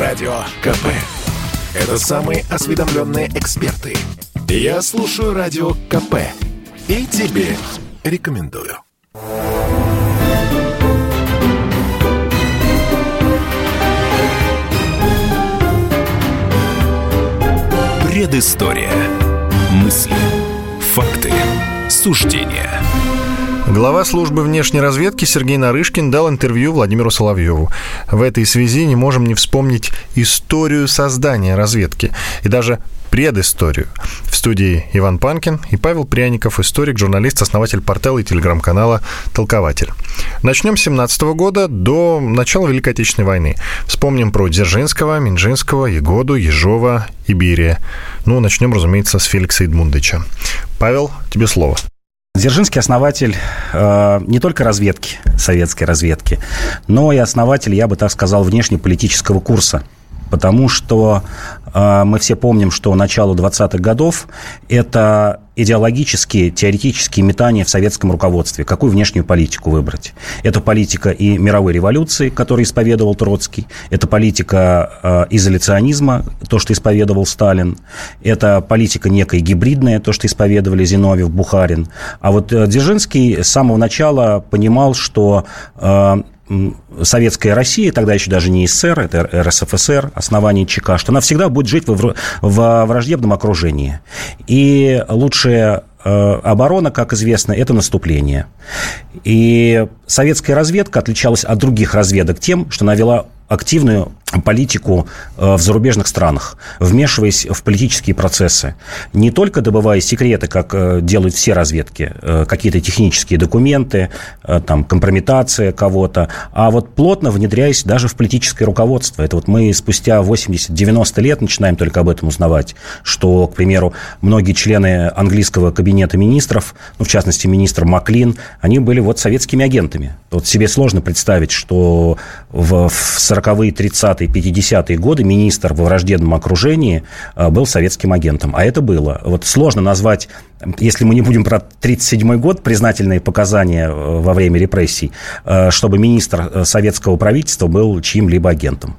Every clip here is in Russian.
Радио КП. Это самые осведомленные эксперты. Я слушаю Радио КП. И тебе рекомендую. Предыстория. Мысли. Факты. Суждения. Глава службы внешней разведки Сергей Нарышкин дал интервью Владимиру Соловьеву. В этой связи не можем не вспомнить историю создания разведки и даже предысторию. В студии Иван Панкин и Павел Пряников, историк, журналист, основатель портала и телеграм-канала «Толкователь». Начнем с 17 года до начала Великой Отечественной войны. Вспомним про Дзержинского, Минжинского, Егоду, Ежова и Берия. Ну, начнем, разумеется, с Феликса Эдмундовича. Павел, тебе слово. Дзержинский основатель э, не только разведки, советской разведки, но и основатель, я бы так сказал, внешнеполитического курса. Потому что э, мы все помним, что начало 20-х годов – это идеологические, теоретические метания в советском руководстве. Какую внешнюю политику выбрать? Это политика и мировой революции, которую исповедовал Троцкий. Это политика э, изоляционизма, то, что исповедовал Сталин. Это политика некая гибридная, то, что исповедовали Зиновьев, Бухарин. А вот э, Дзержинский с самого начала понимал, что советская Россия, тогда еще даже не СССР, это РСФСР, основание ЧК, что она всегда будет жить в, враждебном окружении. И лучшая э, оборона, как известно, это наступление. И советская разведка отличалась от других разведок тем, что она вела активную политику э, в зарубежных странах, вмешиваясь в политические процессы. Не только добывая секреты, как э, делают все разведки, э, какие-то технические документы, там, компрометация кого-то, а вот плотно внедряясь даже в политическое руководство. Это вот мы спустя 80-90 лет начинаем только об этом узнавать, что, к примеру, многие члены английского кабинета министров, ну, в частности, министр Маклин, они были вот советскими агентами. Вот себе сложно представить, что в 40-е, 30-е 50-е годы министр во враждебном окружении э, был советским агентом. А это было. Вот сложно назвать, если мы не будем про 1937 год, признательные показания э, во время репрессий, э, чтобы министр советского правительства был чьим-либо агентом.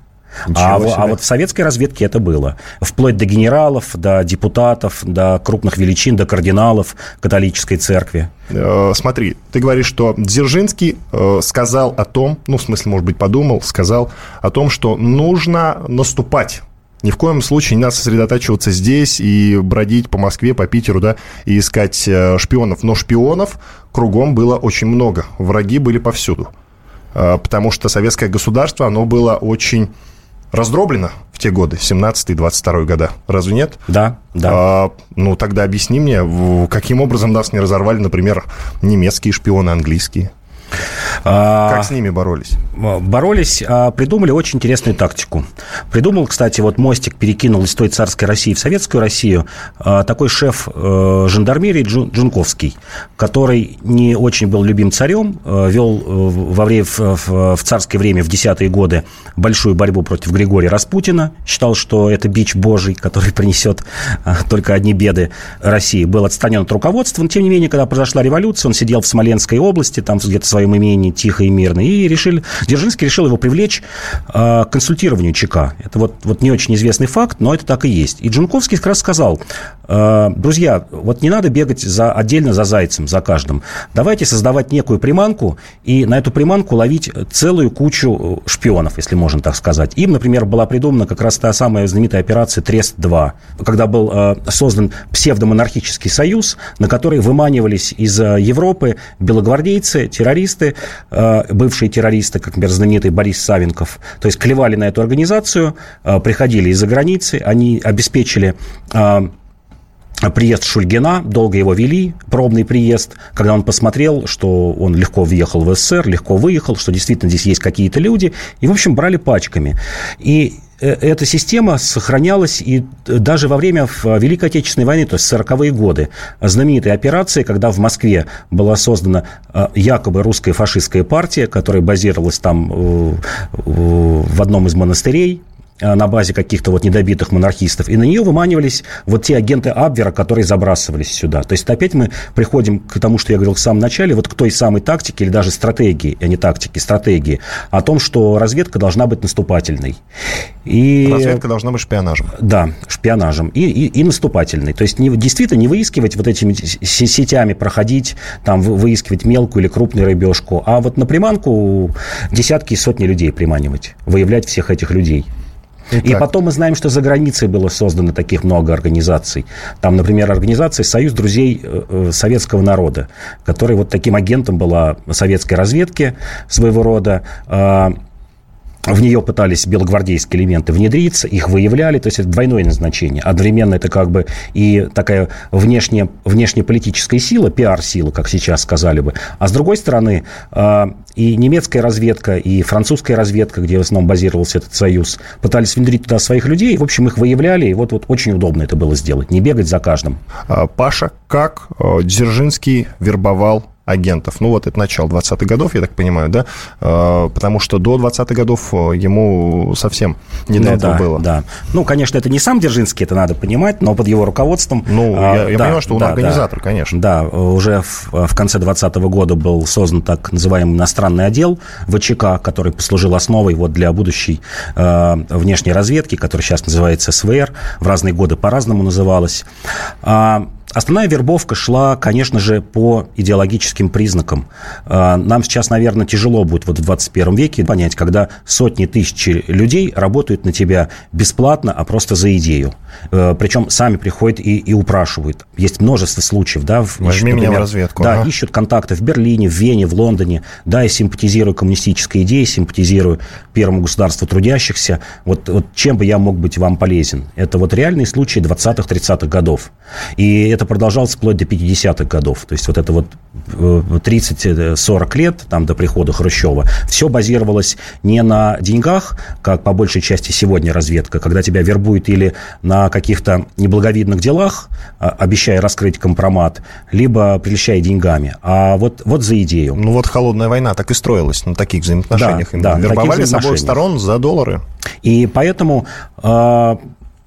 А, а вот в советской разведке это было. Вплоть до генералов, до депутатов, до крупных величин, до кардиналов католической церкви. Э, смотри, ты говоришь, что Дзержинский э, сказал о том, ну, в смысле, может быть, подумал, сказал о том, что нужно наступать ни в коем случае не надо сосредотачиваться здесь и бродить по Москве, по Питеру, да, и искать э, шпионов. Но шпионов кругом было очень много. Враги были повсюду. Потому что советское государство, оно было очень раздроблено в те годы, 17 22 года. Разве нет? Да, да. А, ну, тогда объясни мне, каким образом нас не разорвали, например, немецкие шпионы, английские? А, как с ними боролись? Боролись, а, придумали очень интересную тактику. Придумал, кстати, вот мостик перекинул из той царской России в советскую Россию а, такой шеф э, жандармерии Джунковский, который не очень был любим царем, э, вел э, во время, в царское время, в десятые годы, большую борьбу против Григория Распутина, считал, что это бич божий, который принесет только одни беды России, был отстранен от руководства, но, тем не менее, когда произошла революция, он сидел в Смоленской области, там где-то в своем имении, тихо и мирно, и решили, Дзержинский решил его привлечь э, к консультированию ЧК. Это вот, вот не очень известный факт, но это так и есть. И Джунковский как раз сказал, э, друзья, вот не надо бегать за, отдельно за зайцем, за каждым. Давайте создавать некую приманку и на эту приманку ловить целую кучу шпионов, если можно так сказать. Им, например, была придумана как раз та самая знаменитая операция Трест-2, когда был э, создан псевдомонархический союз, на который выманивались из Европы белогвардейцы, террористы, э, бывшие террористы, как, например, знаменитый Борис Савенков, то есть клевали на эту организацию, э, приходили из-за границы, они обеспечили э, приезд Шульгина, долго его вели, пробный приезд, когда он посмотрел, что он легко въехал в СССР, легко выехал, что действительно здесь есть какие-то люди, и, в общем, брали пачками. И эта система сохранялась и даже во время Великой Отечественной войны, то есть 40-е годы. Знаменитая операция, когда в Москве была создана э, якобы русская фашистская партия, которая базировалась там э, в одном из монастырей, э, на базе каких-то вот недобитых монархистов, и на нее выманивались вот те агенты Абвера, которые забрасывались сюда. То есть опять мы приходим к тому, что я говорил в самом начале, вот к той самой тактике или даже стратегии, а не тактики, стратегии, о том, что разведка должна быть наступательной. И... Разведка должна быть шпионажем. Да, шпионажем. И, и, и наступательной. То есть не, действительно не выискивать вот этими сетями, проходить, там, выискивать мелкую или крупную рыбешку, а вот на приманку десятки и сотни людей приманивать, выявлять всех этих людей. Итак. И потом мы знаем, что за границей было создано таких много организаций. Там, например, организация «Союз друзей э, э, советского народа», которая вот таким агентом была советской разведки своего рода. В нее пытались белогвардейские элементы внедриться, их выявляли, то есть это двойное назначение. Одновременно это как бы и такая внешняя, внешнеполитическая сила, пиар-сила, как сейчас сказали бы. А с другой стороны, а, и немецкая разведка, и французская разведка, где в основном базировался этот союз, пытались внедрить туда своих людей, в общем, их выявляли, и вот, вот очень удобно это было сделать, не бегать за каждым. А, Паша, как э, Дзержинский вербовал агентов. Ну, вот это начало 20-х годов, я так понимаю, да? А, потому что до 20-х годов э, ему совсем не ну, до этого да, было. Да. Ну, конечно, это не сам Дзержинский, это надо понимать, но под его руководством... Ну, а, я, я да, понимаю, что он да, организатор, да, конечно. Да, уже в, в конце 20 -го года был создан так называемый иностранный отдел ВЧК, который послужил основой вот для будущей э, внешней разведки, которая сейчас называется СВР, в разные годы по-разному называлась. Основная вербовка шла, конечно же, по идеологическим признакам. А, нам сейчас, наверное, тяжело будет вот в 21 веке понять, когда сотни тысяч людей работают на тебя бесплатно, а просто за идею. Э, Причем сами приходят и, и упрашивают. Есть множество случаев. Да, Возьми ищут, например, меня в разведку. Да, ага. ищут контакты в Берлине, в Вене, в Лондоне. Да, я симпатизирую коммунистической идее, симпатизирую первому государству трудящихся. Вот, вот чем бы я мог быть вам полезен? Это вот реальные случаи 20-30-х годов. И это это продолжалось вплоть до 50-х годов. То есть вот это вот 30-40 э, лет, там, до прихода Хрущева, все базировалось не на деньгах, как по большей части сегодня разведка, когда тебя вербуют или на каких-то неблаговидных делах, а, обещая раскрыть компромат, либо прельщая деньгами, а вот, вот за идею. Ну вот холодная война так и строилась на таких взаимоотношениях. Да, да, Вербовали с обоих сторон за доллары. И поэтому а,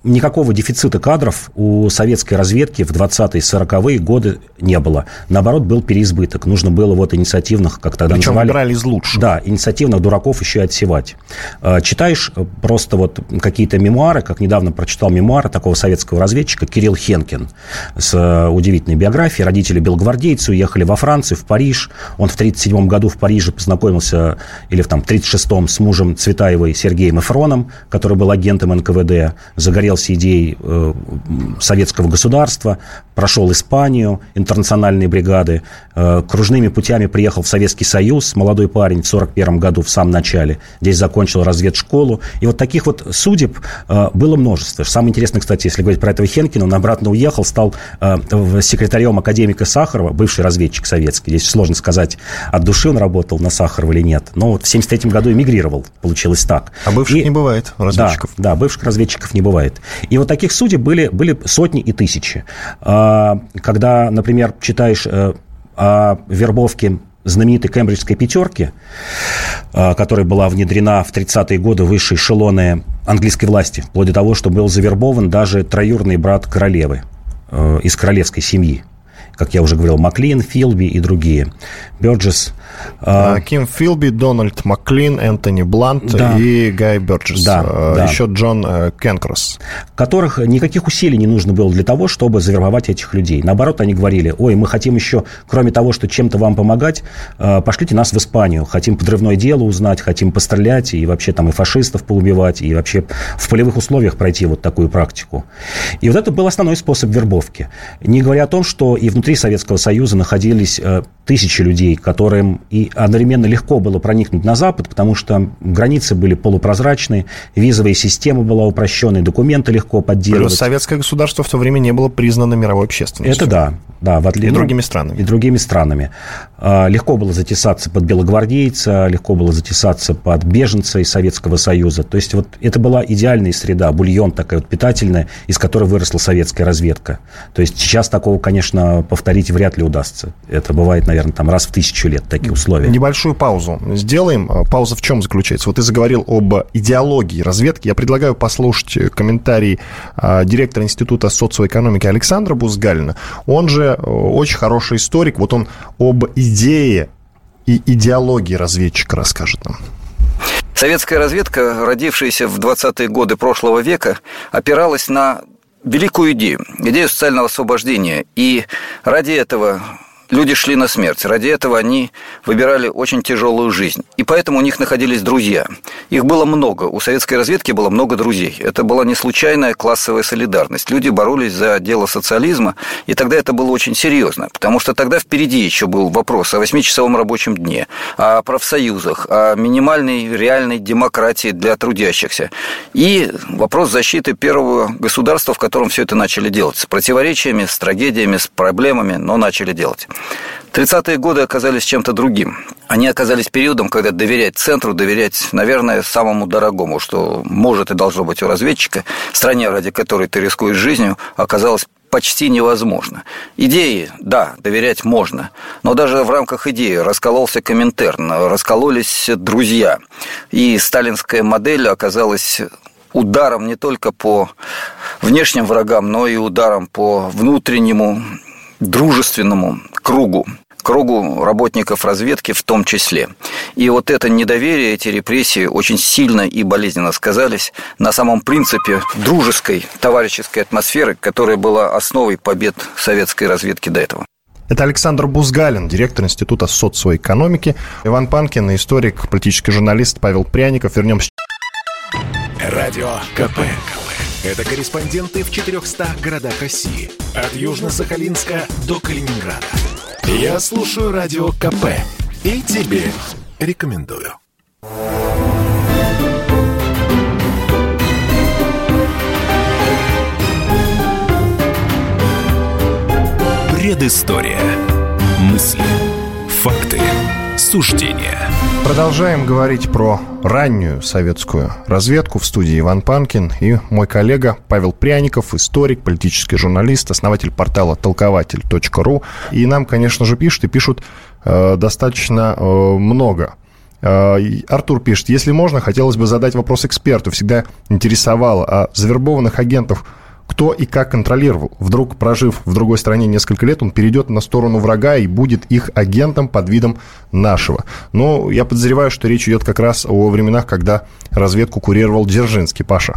никакого дефицита кадров у советской разведки в 20-е 40-е годы не было. Наоборот, был переизбыток. Нужно было вот инициативных, как тогда Причем называли... выбирали из лучших. Да, инициативных дураков еще и отсевать. А, читаешь просто вот какие-то мемуары, как недавно прочитал мемуары такого советского разведчика Кирилл Хенкин с э, удивительной биографией. Родители белгвардейцы уехали во Францию, в Париж. Он в 1937 году в Париже познакомился, или в там, 1936 с мужем Цветаевой Сергеем Эфроном, который был агентом НКВД, загорел загорелся идеей э, советского государства, прошел Испанию, интернациональные бригады, э, кружными путями приехал в Советский Союз, молодой парень в 41 году в самом начале, здесь закончил разведшколу. И вот таких вот судеб э, было множество. Самое интересное, кстати, если говорить про этого Хенкина, он обратно уехал, стал секретарем академика Сахарова, бывший разведчик советский. Здесь сложно сказать, от души он работал на Сахарова или нет. Но вот в 73 году эмигрировал, получилось так. А бывших и, не бывает разведчиков? Да, да, бывших разведчиков не бывает. И вот таких судей были, были сотни и тысячи. А, когда, например, читаешь э, о вербовке знаменитой кембриджской пятерки, а, которая была внедрена в 30-е годы высшие эшелоны английской власти, вплоть до того, что был завербован даже троюрный брат королевы э, из королевской семьи как я уже говорил, Маклин, Филби и другие. Бёрджес. А, а, Ким Филби, Дональд Маклин, Энтони Блант да. и Гай Бёрджес. Да, а, да. Еще Джон э, Кенкросс. Которых никаких усилий не нужно было для того, чтобы завербовать этих людей. Наоборот, они говорили, ой, мы хотим еще, кроме того, что чем-то вам помогать, э, пошлите нас в Испанию. Хотим подрывное дело узнать, хотим пострелять и вообще там и фашистов поубивать, и вообще в полевых условиях пройти вот такую практику. И вот это был основной способ вербовки. Не говоря о том, что и внутри внутри Советского Союза находились э, тысячи людей, которым и одновременно легко было проникнуть на Запад, потому что границы были полупрозрачные, визовая система была упрощенной, документы легко подделывать. Плюс советское государство в то время не было признано мировой общественностью. Это да. да в отли... И другими странами. И другими странами. А, легко было затесаться под белогвардейца, легко было затесаться под беженца из Советского Союза. То есть вот это была идеальная среда, бульон такая вот питательная, из которой выросла советская разведка. То есть сейчас такого, конечно, повторить вряд ли удастся. Это бывает, наверное, там раз в тысячу лет такие условия. Небольшую паузу сделаем. А, пауза в чем заключается? Вот ты заговорил об идеологии разведки. Я предлагаю послушать комментарий а, директора Института социоэкономики Александра Бузгалина. Он же очень хороший историк. Вот он об идее и идеологии разведчика расскажет нам. Советская разведка, родившаяся в 20-е годы прошлого века, опиралась на великую идею, идею социального освобождения. И ради этого люди шли на смерть. Ради этого они выбирали очень тяжелую жизнь. И поэтому у них находились друзья. Их было много. У советской разведки было много друзей. Это была не случайная классовая солидарность. Люди боролись за дело социализма, и тогда это было очень серьезно. Потому что тогда впереди еще был вопрос о восьмичасовом рабочем дне, о профсоюзах, о минимальной реальной демократии для трудящихся. И вопрос защиты первого государства, в котором все это начали делать. С противоречиями, с трагедиями, с проблемами, но начали делать. 30-е годы оказались чем-то другим. Они оказались периодом, когда доверять центру, доверять, наверное, самому дорогому, что может и должно быть у разведчика, стране, ради которой ты рискуешь жизнью, оказалось почти невозможно. Идеи, да, доверять можно, но даже в рамках идеи раскололся Коминтерн, раскололись друзья, и сталинская модель оказалась ударом не только по внешним врагам, но и ударом по внутреннему дружественному кругу кругу работников разведки в том числе. И вот это недоверие, эти репрессии очень сильно и болезненно сказались на самом принципе дружеской, товарищеской атмосферы, которая была основой побед советской разведки до этого. Это Александр Бузгалин, директор Института социоэкономики. Иван Панкин, историк, политический журналист Павел Пряников. Вернемся. Радио КП. Это корреспонденты в 400 городах России. От Южно-Сахалинска до Калининграда. Я слушаю Радио КП. И тебе рекомендую. Предыстория. Мысли. Факты. Суждения. Продолжаем говорить про раннюю советскую разведку в студии Иван Панкин и мой коллега Павел Пряников, историк, политический журналист, основатель портала толкователь.ру. И нам, конечно же, пишут и пишут э, достаточно э, много. Э, Артур пишет, если можно, хотелось бы задать вопрос эксперту. Всегда интересовало, а завербованных агентов – кто и как контролировал. Вдруг, прожив в другой стране несколько лет, он перейдет на сторону врага и будет их агентом под видом нашего. Но я подозреваю, что речь идет как раз о временах, когда разведку курировал Дзержинский. Паша.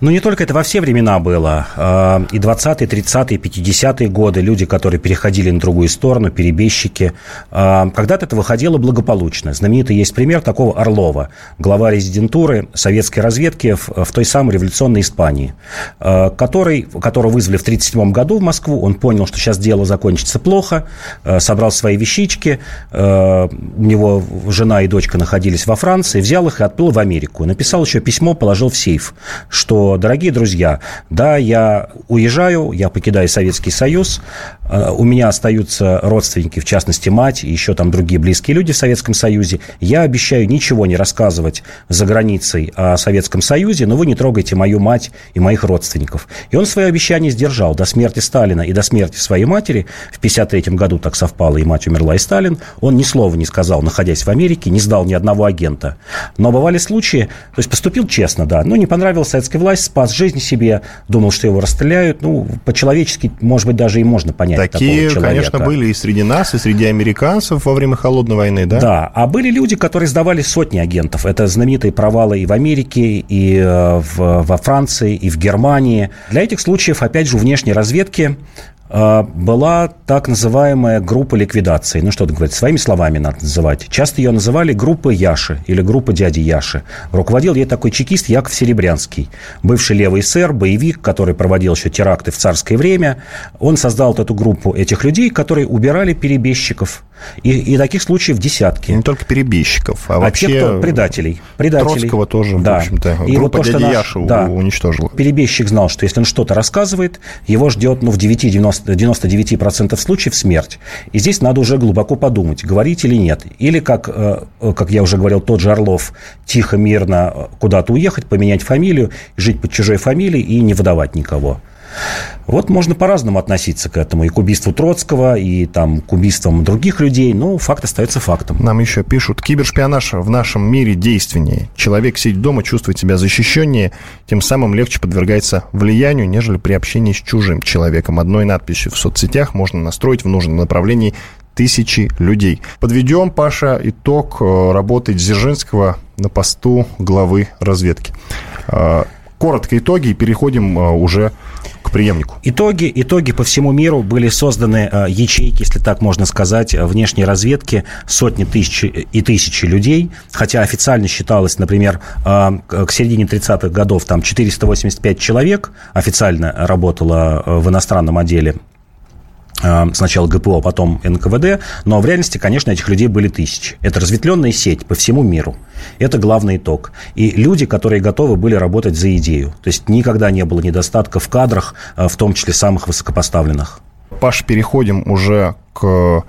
Ну, не только это во все времена было. А, и 20-е, 30-е, 50-е годы люди, которые переходили на другую сторону, перебежчики. А, когда-то это выходило благополучно. Знаменитый есть пример такого Орлова, глава резидентуры советской разведки в, в той самой революционной Испании, а, который, которого вызвали в 1937 году в Москву. Он понял, что сейчас дело закончится плохо, собрал свои вещички, у него жена и дочка находились во Франции, взял их и отплыл в Америку. Написал еще письмо, положил в сейф что, дорогие друзья, да, я уезжаю, я покидаю Советский Союз, э, у меня остаются родственники, в частности, мать и еще там другие близкие люди в Советском Союзе. Я обещаю ничего не рассказывать за границей о Советском Союзе, но вы не трогайте мою мать и моих родственников. И он свое обещание сдержал до смерти Сталина и до смерти своей матери. В 1953 году так совпало, и мать умерла, и Сталин. Он ни слова не сказал, находясь в Америке, не сдал ни одного агента. Но бывали случаи, то есть поступил честно, да, но не понравился советская власть, спас жизнь себе, думал, что его расстреляют. Ну, по-человечески, может быть, даже и можно понять Такие, такого человека. конечно, были и среди нас, и среди американцев во время Холодной войны, да? Да, а были люди, которые сдавали сотни агентов. Это знаменитые провалы и в Америке, и э, в, во Франции, и в Германии. Для этих случаев, опять же, у внешней разведки была так называемая группа ликвидации. Ну, что это говорить, своими словами надо называть. Часто ее называли группой Яши или группа дяди Яши. Руководил ей такой чекист Яков Серебрянский, бывший левый эсер, боевик, который проводил еще теракты в царское время. Он создал вот эту группу этих людей, которые убирали перебежчиков, И, и таких случаев десятки. Не только перебежчиков, а, а вообще... те, кто предателей. предателей. Троцкого тоже, да. в общем-то, и группа вот то, дяди наш, да, уничтожила. Перебежчик знал, что если он что-то рассказывает, его ждет ну, в 9-99% случаев смерть. И здесь надо уже глубоко подумать, говорить или нет. Или, как, э, как я уже говорил, тот же Орлов, тихо, мирно куда-то уехать, поменять фамилию, жить под чужой фамилией и не выдавать никого. Вот можно по-разному относиться к этому. И к убийству Троцкого, и там, к убийствам других людей. Но факт остается фактом. Нам еще пишут, кибершпионаж в нашем мире действеннее. Человек сидит дома, чувствует себя защищеннее, тем самым легче подвергается влиянию, нежели при общении с чужим человеком. Одной надписью в соцсетях можно настроить в нужном направлении тысячи людей. Подведем, Паша, итог э, работы Дзержинского на посту главы разведки. Э, коротко итоги и переходим э, уже преемнику. Итоги, итоги по всему миру были созданы э, ячейки, если так можно сказать, внешней разведки, сотни тысяч и тысячи людей, хотя официально считалось, например, э, к середине 30-х годов там 485 человек официально работало в иностранном отделе Э, сначала ГПО, потом НКВД, но в реальности, конечно, этих людей были тысячи. Это разветвленная сеть по всему миру. Это главный итог. И люди, которые готовы были работать за идею. То есть никогда не было недостатка в кадрах, э, в том числе самых высокопоставленных. Паш, переходим уже к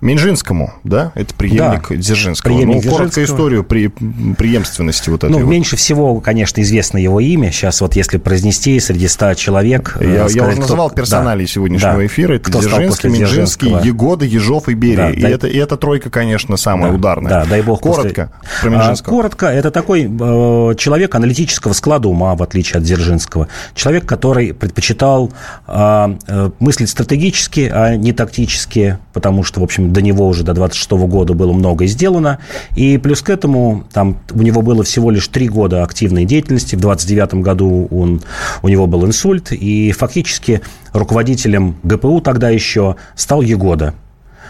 Минжинскому, да? Это преемник да, Дзержинского. Преемник ну, коротко историю при, преемственности вот этой. Ну, вот. меньше всего, конечно, известно его имя. Сейчас вот если произнести среди ста человек... Я, сказать, я уже называл кто... персоналей да, сегодняшнего да. эфира. Это кто Дзержинский, Минжинский, Егода, Ежов и Берия. Да, и, дай... это, и эта тройка, конечно, самая да, ударная. Да, дай бог. Коротко после... про Минжинского. А, коротко. Это такой э, человек аналитического склада ума, в отличие от Дзержинского. Человек, который предпочитал э, э, мыслить стратегически, а не тактически, потому что, в общем, до него уже до 20 26 года было многое сделано. И плюс к этому там у него было всего лишь три года активной деятельности. В 29 году он, у него был инсульт. И фактически руководителем ГПУ тогда еще стал Егода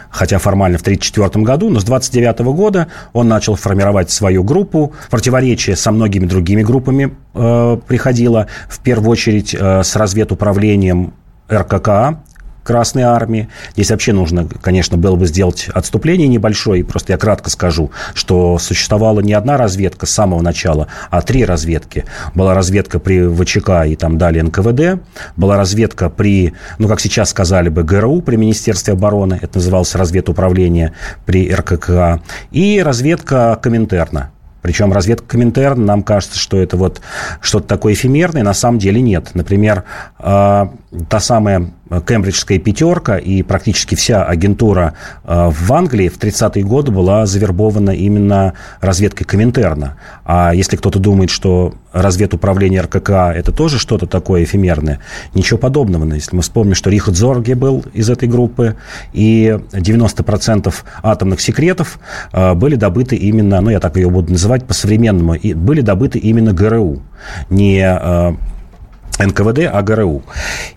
хотя формально в 1934 году, но с 1929 года он начал формировать свою группу. Противоречие со многими другими группами э, приходило, в первую очередь э, с разведуправлением РККА, Красной Армии. Здесь вообще нужно, конечно, было бы сделать отступление небольшое. Просто я кратко скажу, что существовала не одна разведка с самого начала, а три разведки. Была разведка при ВЧК и там далее НКВД. Была разведка при, ну, как сейчас сказали бы, ГРУ, при Министерстве обороны. Это называлось разведуправление при РКК. И разведка Коминтерна. Причем разведка Коминтерн, нам кажется, что это вот что-то такое эфемерное, на самом деле нет. Например, э, та самая кембриджская пятерка и практически вся агентура э, в Англии в 30-е годы была завербована именно разведкой Коминтерна. А если кто-то думает, что разведуправление РКК это тоже что-то такое эфемерное, ничего подобного. Если мы вспомним, что Рихард Зорге был из этой группы, и 90% атомных секретов э, были добыты именно, ну я так ее буду называть по-современному, были добыты именно ГРУ, не э, НКВД, а ГРУ.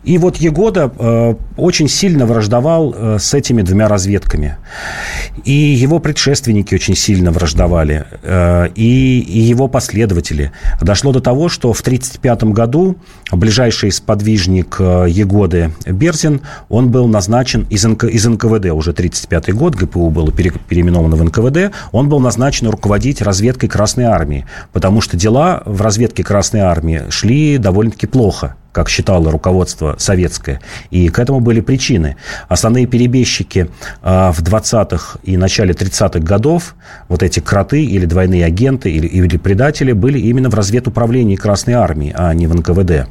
И вот Егода э, очень сильно враждовал э, с этими двумя разведками. И его предшественники очень сильно враждовали, э, и, и его последователи. Дошло до того, что в 1935 году ближайший сподвижник э, Егоды Берзин, он был назначен из, НК, из НКВД, уже 1935 год, ГПУ было пере, переименовано в НКВД, он был назначен руководить разведкой Красной Армии, потому что дела в разведке Красной Армии шли довольно-таки плохо плохо, как считало руководство советское. И к этому были причины. Основные перебежчики а, в 20-х и начале 30-х годов, вот эти кроты или двойные агенты или, или предатели, были именно в разведуправлении Красной Армии, а не в НКВД.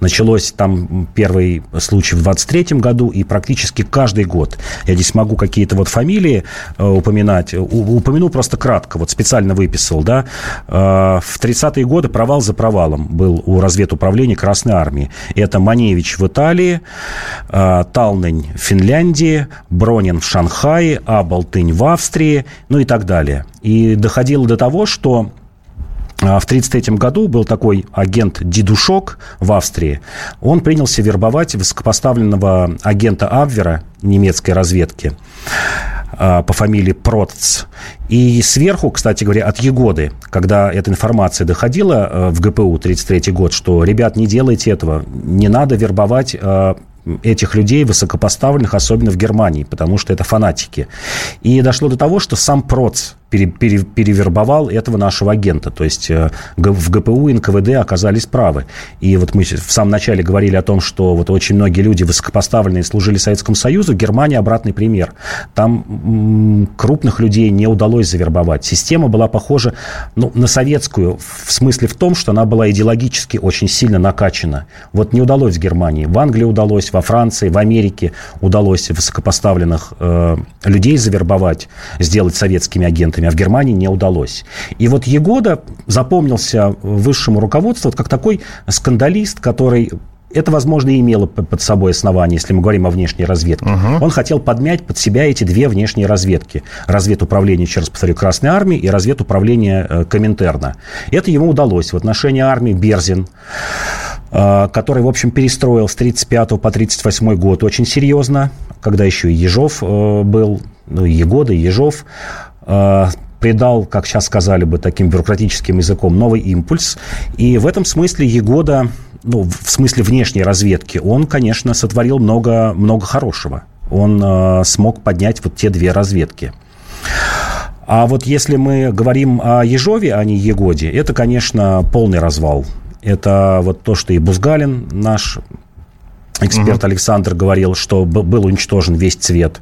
Началось там первый случай в 23 году, и практически каждый год. Я здесь могу какие-то вот фамилии э, упоминать. У, упомяну просто кратко, вот специально выписал, да. Э, в 30-е годы провал за провалом был у разведуправления Красной Армии. Это Маневич в Италии, э, Талнень в Финляндии, Бронин в Шанхае, Абалтынь в Австрии, ну и так далее. И доходило до того, что в 1933 году был такой агент Дидушок в Австрии. Он принялся вербовать высокопоставленного агента Абвера немецкой разведки а, по фамилии Протц. И сверху, кстати говоря, от Егоды, когда эта информация доходила а, в ГПУ 1933 год, что, ребят, не делайте этого, не надо вербовать этих людей высокопоставленных, особенно в Германии, потому что это фанатики. И дошло до того, что сам Проц пере, пере, перевербовал этого нашего агента. То есть э, в ГПУ и НКВД оказались правы. И вот мы в самом начале говорили о том, что вот очень многие люди высокопоставленные служили Советскому Союзу. Германия обратный пример. Там крупных людей не удалось завербовать. Система была похожа ну, на советскую в смысле в том, что она была идеологически очень сильно накачана. Вот не удалось в Германии. В Англии удалось, во Франции, в Америке удалось высокопоставленных э, людей завербовать, сделать советскими агентами а в Германии не удалось. И вот Егода запомнился высшему руководству как такой скандалист, который это, возможно, и имело под собой основание, если мы говорим о внешней разведке. Угу. Он хотел подмять под себя эти две внешние разведки. Разведуправление, еще раз повторю, Красной Армии и разведуправление э, Коминтерна. Это ему удалось. В отношении армии Берзин, э, который, в общем, перестроил с 35 по 38 год очень серьезно, когда еще и Ежов э, был, ну, и Егода, и Ежов, придал, как сейчас сказали бы таким бюрократическим языком, новый импульс. И в этом смысле Егода, ну, в смысле внешней разведки, он, конечно, сотворил много, много хорошего. Он э, смог поднять вот те две разведки. А вот если мы говорим о Ежове, а не Егоде, это, конечно, полный развал. Это вот то, что и Бузгалин, наш Эксперт угу. Александр говорил, что был уничтожен весь цвет.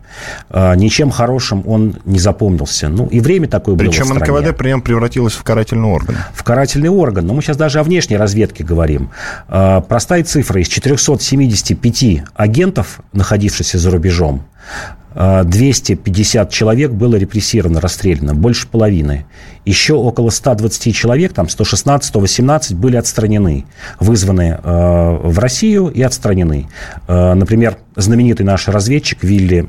А, ничем хорошим он не запомнился. Ну, и время такое Причем было Причем НКВД прям превратилось в карательный орган. В карательный орган. Но мы сейчас даже о внешней разведке говорим. А, простая цифра. Из 475 агентов, находившихся за рубежом, 250 а, человек было репрессировано, расстреляно, больше половины. Еще около 120 человек, там 116-118 были отстранены, вызваны э, в Россию и отстранены. Э, например, знаменитый наш разведчик Вилли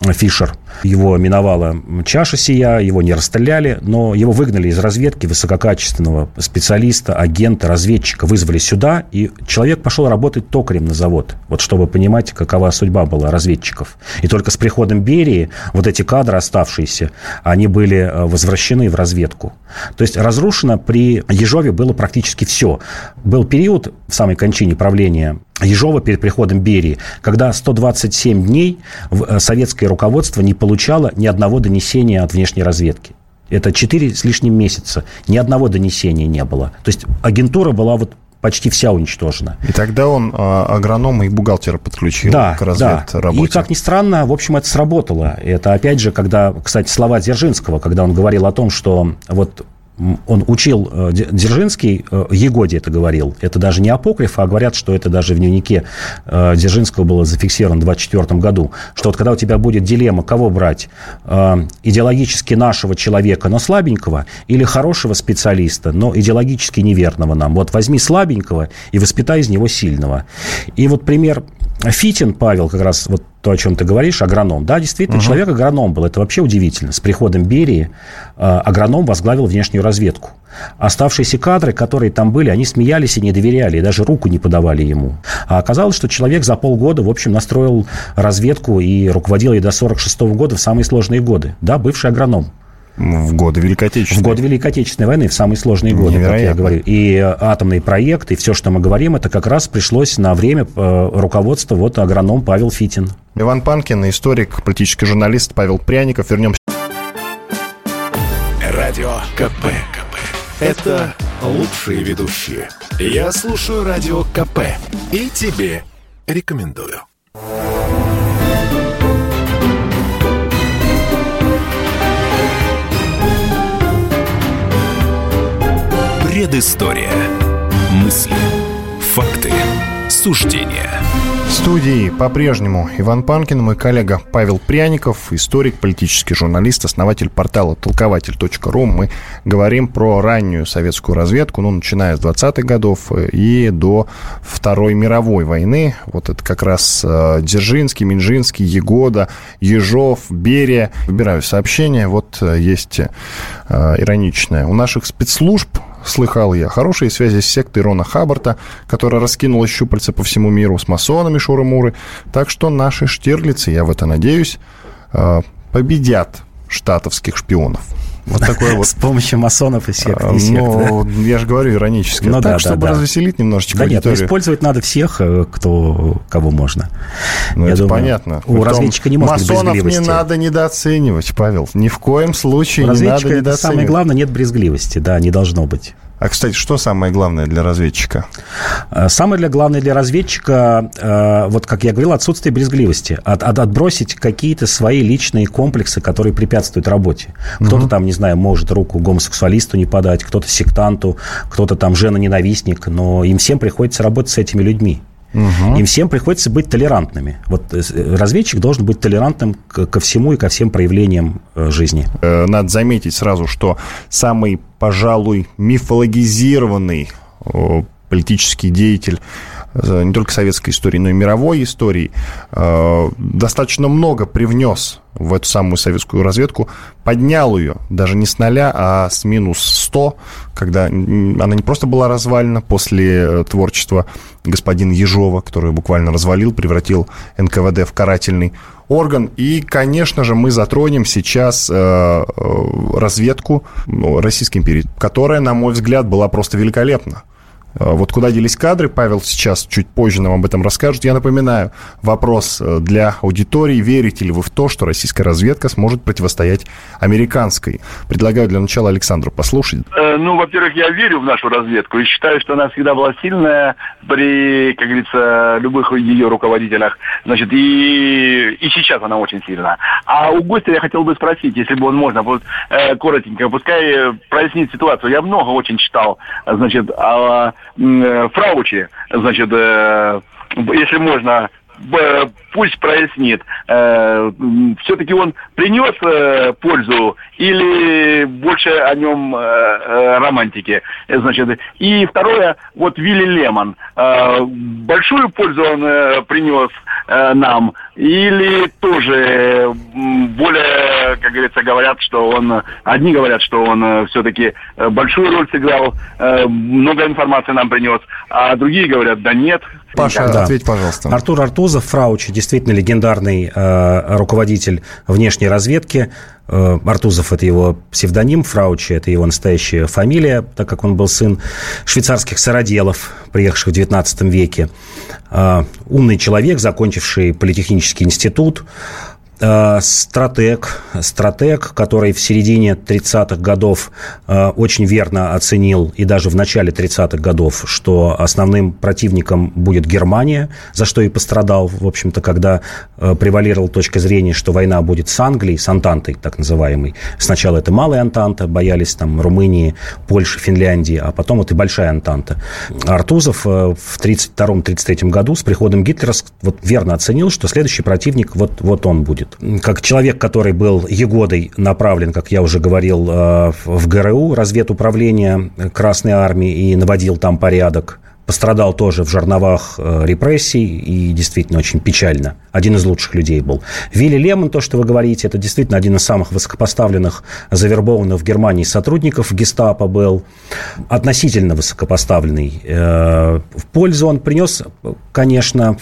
Фишер. Его миновала чаша сия, его не расстреляли, но его выгнали из разведки высококачественного специалиста, агента, разведчика, вызвали сюда, и человек пошел работать токарем на завод, вот чтобы понимать, какова судьба была разведчиков. И только с приходом Берии вот эти кадры оставшиеся, они были э, возвращены в разведку. То есть разрушено при Ежове было практически все. Был период в самой кончине правления Ежова перед приходом Берии, когда 127 дней э, советское руководство не получало ни одного донесения от внешней разведки. Это 4 с лишним месяца. Ни одного донесения не было. То есть агентура была вот почти вся уничтожена. И тогда он а, агронома и бухгалтера подключил да, к разведработе. Да. И, как ни странно, в общем, это сработало. Это, опять же, когда, кстати, слова Дзержинского, когда он говорил о том, что вот он учил, э, Дзержинский, э, Егоде это говорил, это даже не апокриф, а говорят, что это даже в дневнике э, Дзержинского было зафиксировано в 24 году, что вот когда у тебя будет дилемма, кого брать, идеологически нашего человека, но слабенького, или хорошего специалиста, но идеологически неверного нам, вот возьми слабенького и воспитай из него сильного. И вот пример Фитин Павел, как раз вот то, о чем ты говоришь, агроном. Да, действительно, угу. человек агроном был. Это вообще удивительно. С приходом Берии э, агроном возглавил внешнюю разведку. Оставшиеся кадры, которые там были, они смеялись и не доверяли, и даже руку не подавали ему. А оказалось, что человек за полгода, в общем, настроил разведку и руководил ей до 46 года в самые сложные годы. Да, бывший агроном. В годы Великой Отечественной. В годы Великой Отечественной войны, в самые сложные годы, как я говорю. И атомный проект, и все, что мы говорим, это как раз пришлось на время э, руководства вот агроном Павел Фитин. Иван Панкин, историк, политический журналист Павел Пряников. Вернемся. Радио КП. КП. Это лучшие ведущие. Я слушаю Радио КП. И тебе рекомендую. Предыстория. Мысли. Факты. Суждения. В студии по-прежнему Иван Панкин, мой коллега Павел Пряников, историк, политический журналист, основатель портала толкователь.ру. Мы говорим про раннюю советскую разведку, ну, начиная с 20-х годов и до Второй мировой войны. Вот это как раз э, Дзержинский, Минжинский, Егода, Ежов, Берия. Выбираю сообщение. Вот э, есть э, ироничное. У наших спецслужб слыхал я. Хорошие связи с сектой Рона Хаббарта, которая раскинула щупальца по всему миру с масонами Шуры-Муры. Так что наши штирлицы, я в это надеюсь, э, победят штатовских шпионов. Вот такой вот. С помощью масонов и сект. А, ну, я же говорю иронически. Ну, так, да, чтобы да, развеселить немножечко Да аудиторию. нет, использовать надо всех, э, кто, кого можно. Ну, я это думаю, понятно. У Притом, разведчика не может масонов быть не надо недооценивать, Павел. Ни в коем случае у не надо недооценивать. самое главное, нет брезгливости, да, не должно быть. А, кстати, что самое главное для разведчика? Э, самое для главное для разведчика, э, вот как я говорил, отсутствие брезгливости. От, от, отбросить какие-то свои личные комплексы, которые препятствуют работе. Кто-то угу. там, не знаю, может руку гомосексуалисту не подать, кто-то сектанту, кто-то там жена-ненавистник, но им всем приходится работать с этими людьми. Угу. Им всем приходится быть толерантными. Вот э, разведчик должен быть толерантным ко всему и ко всем проявлениям э, жизни. Э, надо заметить сразу, что самый, пожалуй, мифологизированный политический деятель не только советской истории, но и мировой истории, достаточно много привнес в эту самую советскую разведку, поднял ее даже не с нуля, а с минус 100, когда она не просто была развалена после э, творчества господина Ежова, который буквально развалил, превратил НКВД в карательный орган. И, конечно же, мы затронем сейчас э, э разведку ну, Российской империи, которая, на мой взгляд, была просто великолепна. Э, вот куда делись кадры, Павел сейчас чуть позже нам об этом расскажет. Я напоминаю, вопрос э, для аудитории. Верите ли вы в то, что российская разведка сможет противостоять американской? Предлагаю для начала Александру послушать. Э, ну, во-первых, я верю в нашу разведку и считаю, что она всегда была сильная при, как говорится, любых ее руководителях. Значит, и, и сейчас она очень сильна. А у гостя я хотел бы спросить, если бы он можно, вот, э, коротенько, пускай прояснит ситуацию. Я много очень читал, значит, о Фраучи, значит, э, если можно, пусть прояснит, э, все-таки он принес пользу или больше о нем романтики. Значит, и второе, вот Вилли Лемон, большую пользу он принес нам или тоже более, как говорится, говорят, что он, одни говорят, что он все-таки большую роль сыграл, много информации нам принес, а другие говорят, да нет. Паша, да. ответь, пожалуйста. Артур Артузов, Фраучи, действительно легендарный э, руководитель внешней разведки. Э, Артузов – это его псевдоним, Фраучи – это его настоящая фамилия, так как он был сын швейцарских сыроделов, приехавших в XIX веке. Э, умный человек, закончивший политехнический институт, стратег, стратег, который в середине 30-х годов э, очень верно оценил, и даже в начале 30-х годов, что основным противником будет Германия, за что и пострадал, в общем-то, когда э, превалировала точка зрения, что война будет с Англией, с Антантой, так называемой. Сначала это малая Антанта, боялись там Румынии, Польши, Финляндии, а потом вот и большая Антанта. Артузов в 32-33 году с приходом Гитлера вот верно оценил, что следующий противник вот, вот он будет будет. Как человек, который был Егодой направлен, как я уже говорил, э, в ГРУ, разведуправление Красной Армии, и наводил там порядок, пострадал тоже в жерновах э, репрессий и действительно очень печально. Один из лучших людей был. Вилли Лемон, то, что вы говорите, это действительно один из самых высокопоставленных, завербованных в Германии сотрудников гестапо был. Относительно высокопоставленный. Э, в пользу он принес, конечно,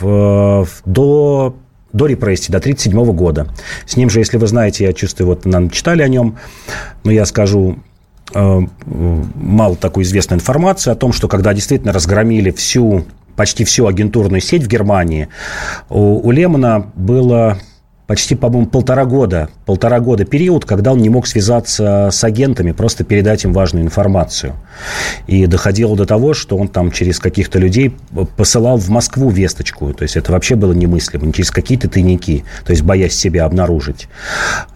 до до репрессий, до 1937 года. С ним же, если вы знаете, я чувствую, вот нам читали о нем, но я скажу э, мало такой известной информации о том, что когда действительно разгромили всю почти всю агентурную сеть в Германии, у, у Лемона было почти, по-моему, полтора года, полтора года период, когда он не мог связаться с агентами, просто передать им важную информацию. И доходило до того, что он там через каких-то людей посылал в Москву весточку. То есть это вообще было немыслимо, через какие-то тайники, то есть боясь себя обнаружить.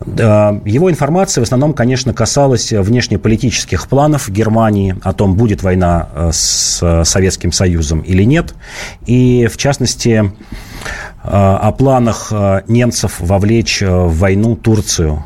Его информация в основном, конечно, касалась внешнеполитических планов Германии, о том, будет война э, с Советским Союзом или нет. И, в частности, о планах э, немцев вовлечь э, в войну Турцию.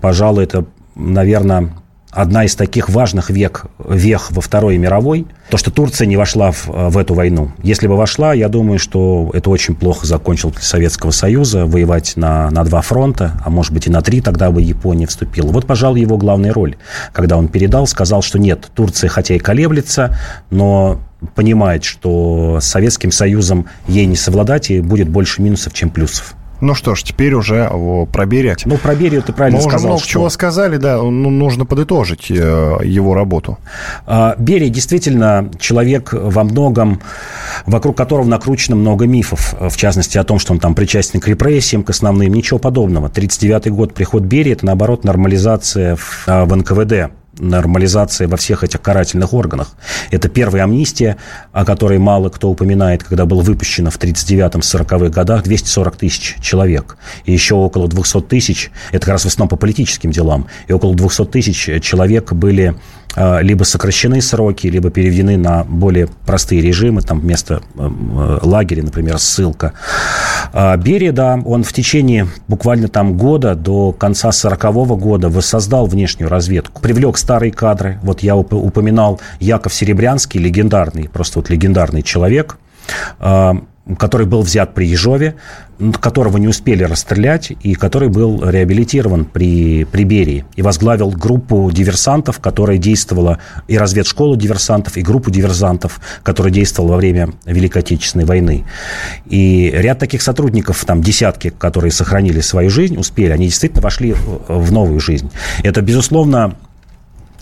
Пожалуй, это, наверное, одна из таких важных век, вех во Второй мировой, то, что Турция не вошла в, в эту войну. Если бы вошла, я думаю, что это очень плохо закончилось для Советского Союза, воевать на, на два фронта, а может быть и на три, тогда бы Япония вступила. Вот, пожалуй, его главная роль, когда он передал, сказал, что нет, Турция хотя и колеблется, но понимает, что с Советским Союзом ей не совладать, и будет больше минусов, чем плюсов. Ну что ж, теперь уже про Берия. Ну, про Берию ты правильно Мы сказал. Мы уже много что... чего сказали, да, ну, нужно подытожить э, его работу. А, Берия действительно человек во многом, вокруг которого накручено много мифов, в частности о том, что он там причастен к репрессиям, к основным, ничего подобного. 1939 год, приход Берии, это наоборот нормализация в, а, в НКВД нормализация во всех этих карательных органах. Это первая амнистия, о которой мало кто упоминает, когда было выпущено в 39-40-х годах 240 тысяч человек. И еще около 200 тысяч, это как раз в основном по политическим делам, и около 200 тысяч человек были либо сокращены сроки, либо переведены на более простые режимы, там вместо э, лагеря, например, ссылка. А, Берия, да, он в течение буквально там года до конца 40 -го года воссоздал внешнюю разведку, привлек старые кадры. Вот я упоминал Яков Серебрянский, легендарный, просто вот легендарный человек, а, который был взят при Ежове, которого не успели расстрелять, и который был реабилитирован при, при Берии. И возглавил группу диверсантов, которая действовала, и разведшколу диверсантов, и группу диверсантов, которая действовала во время Великой Отечественной войны. И ряд таких сотрудников, там десятки, которые сохранили свою жизнь, успели, они действительно вошли в новую жизнь. Это, безусловно,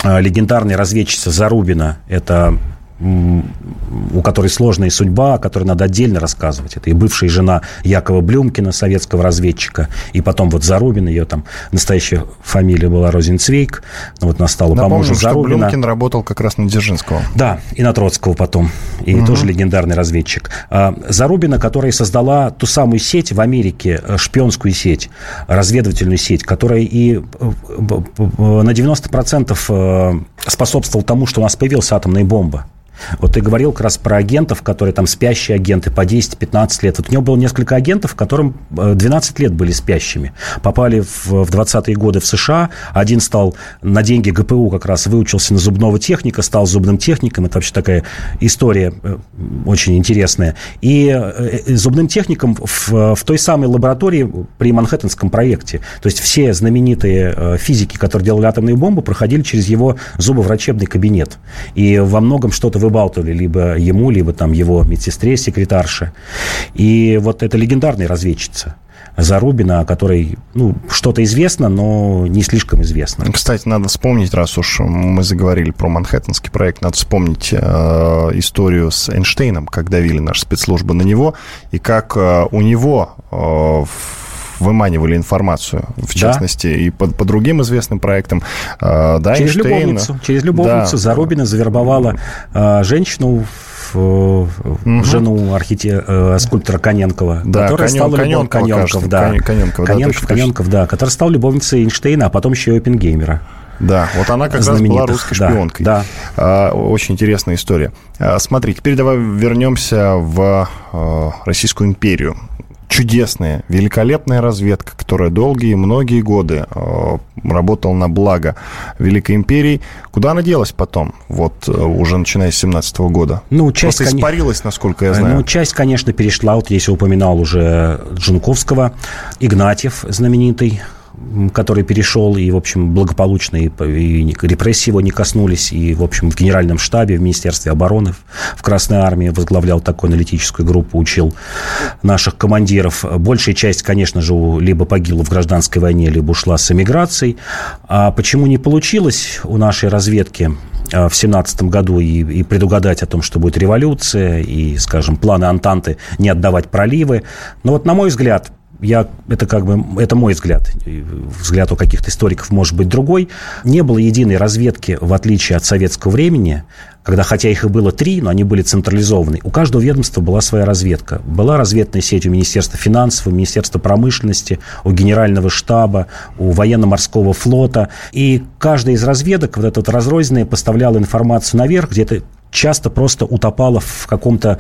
легендарный разведчица Зарубина. Это у которой сложная судьба, о которой надо отдельно рассказывать. Это и бывшая жена Якова Блюмкина, советского разведчика, и потом вот Зарубин, ее там настоящая фамилия была Розенцвейк, но вот настала по мужу Зарубина. Блюмкин работал как раз на Дзержинского. Да, и на Троцкого потом, и угу. тоже легендарный разведчик. А, Зарубина, которая создала ту самую сеть в Америке, э, шпионскую сеть, разведывательную сеть, которая и э, на 90% э, способствовала тому, что у нас появилась атомная бомба. Вот ты говорил как раз про агентов, которые там спящие агенты по 10-15 лет. Вот у него было несколько агентов, которым 12 э, лет были спящими. Попали в, в 20-е годы в США. Один стал на деньги ГПУ как раз выучился на зубного техника, стал зубным техником. Это вообще такая история э, очень интересная. И э, зубным техником в, в той самой лаборатории при Манхэттенском проекте. То есть все знаменитые физики, которые делали атомные бомбы, проходили через его зубоврачебный кабинет. И во многом что-то выбалтывали либо ему, либо там его медсестре, секретарше. И вот это легендарная разведчица. Зарубина, о которой ну, что-то известно, но не слишком известно. Кстати, надо вспомнить, раз уж мы заговорили про Манхэттенский проект, надо вспомнить э, историю с Эйнштейном, как давили наши спецслужбы на него, и как э, у него э, выманивали информацию, в частности, да. и по, по другим известным проектам. Э, да, через любовницу. Через любовницу да. Зарубина завербовала э, женщину угу. жену архите... Э, скульптора Коненкова, да, которая Конен... стала Коненков, Коненков, да. Коненков, Коненков, да, Коненков, да, которая стала любовницей Эйнштейна, а потом еще и Оппенгеймера. Да, вот она как раз была русской шпионкой. Да, да. Очень интересная история. А, смотри, теперь давай вернемся в Российскую империю чудесная, великолепная разведка, которая долгие, многие годы э, работала на благо Великой Империи. Куда она делась потом, вот э, уже начиная с 17 года? Ну, часть, Просто испарилась, насколько я знаю. Ну, часть, конечно, перешла. Вот я упоминал уже Джунковского, Игнатьев знаменитый, который перешел, и, в общем, благополучно, и, и репрессии его не коснулись, и, в общем, в Генеральном штабе, в Министерстве обороны, в Красной Армии возглавлял такую аналитическую группу, учил наших командиров. Большая часть, конечно же, либо погибла в гражданской войне, либо ушла с эмиграцией. А почему не получилось у нашей разведки а, в семнадцатом году и, и предугадать о том, что будет революция, и, скажем, планы Антанты не отдавать проливы. Но вот, на мой взгляд, я, это как бы, это мой взгляд, взгляд у каких-то историков может быть другой, не было единой разведки, в отличие от советского времени, когда, хотя их и было три, но они были централизованы. У каждого ведомства была своя разведка. Была разведная сеть у Министерства финансов, у Министерства промышленности, у Генерального штаба, у военно-морского флота. И каждая из разведок, вот эта вот разрозненная, поставляла информацию наверх, где-то часто просто утопала в каком-то,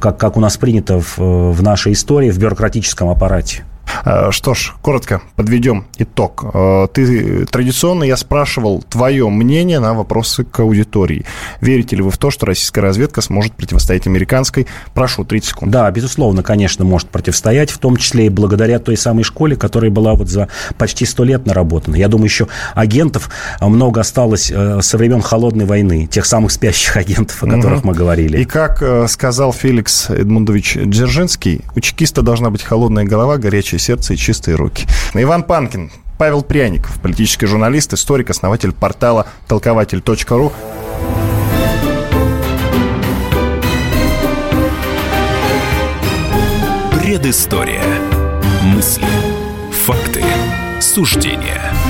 как, как у нас принято в, в нашей истории, в бюрократическом аппарате. Э, что ж, коротко подведем итог. Э, ты традиционно я спрашивал твое мнение на вопросы к аудитории. Верите ли вы в то, что российская разведка сможет противостоять американской? Прошу, 30 секунд. Да, безусловно, конечно, может противостоять, в том числе и благодаря той самой школе, которая была вот за почти сто лет наработана. Я думаю, еще агентов много осталось э, со времен Холодной войны, тех самых спящих агентов, о которых угу. мы говорили. И как сказал Феликс Эдмундович Дзержинский, у чекиста должна быть холодная голова, горячее сердце и чистые руки. Иван Панкин, Павел Пряников, политический журналист, историк, основатель портала толкователь.ру. Предыстория. Мысли, факты, суждения –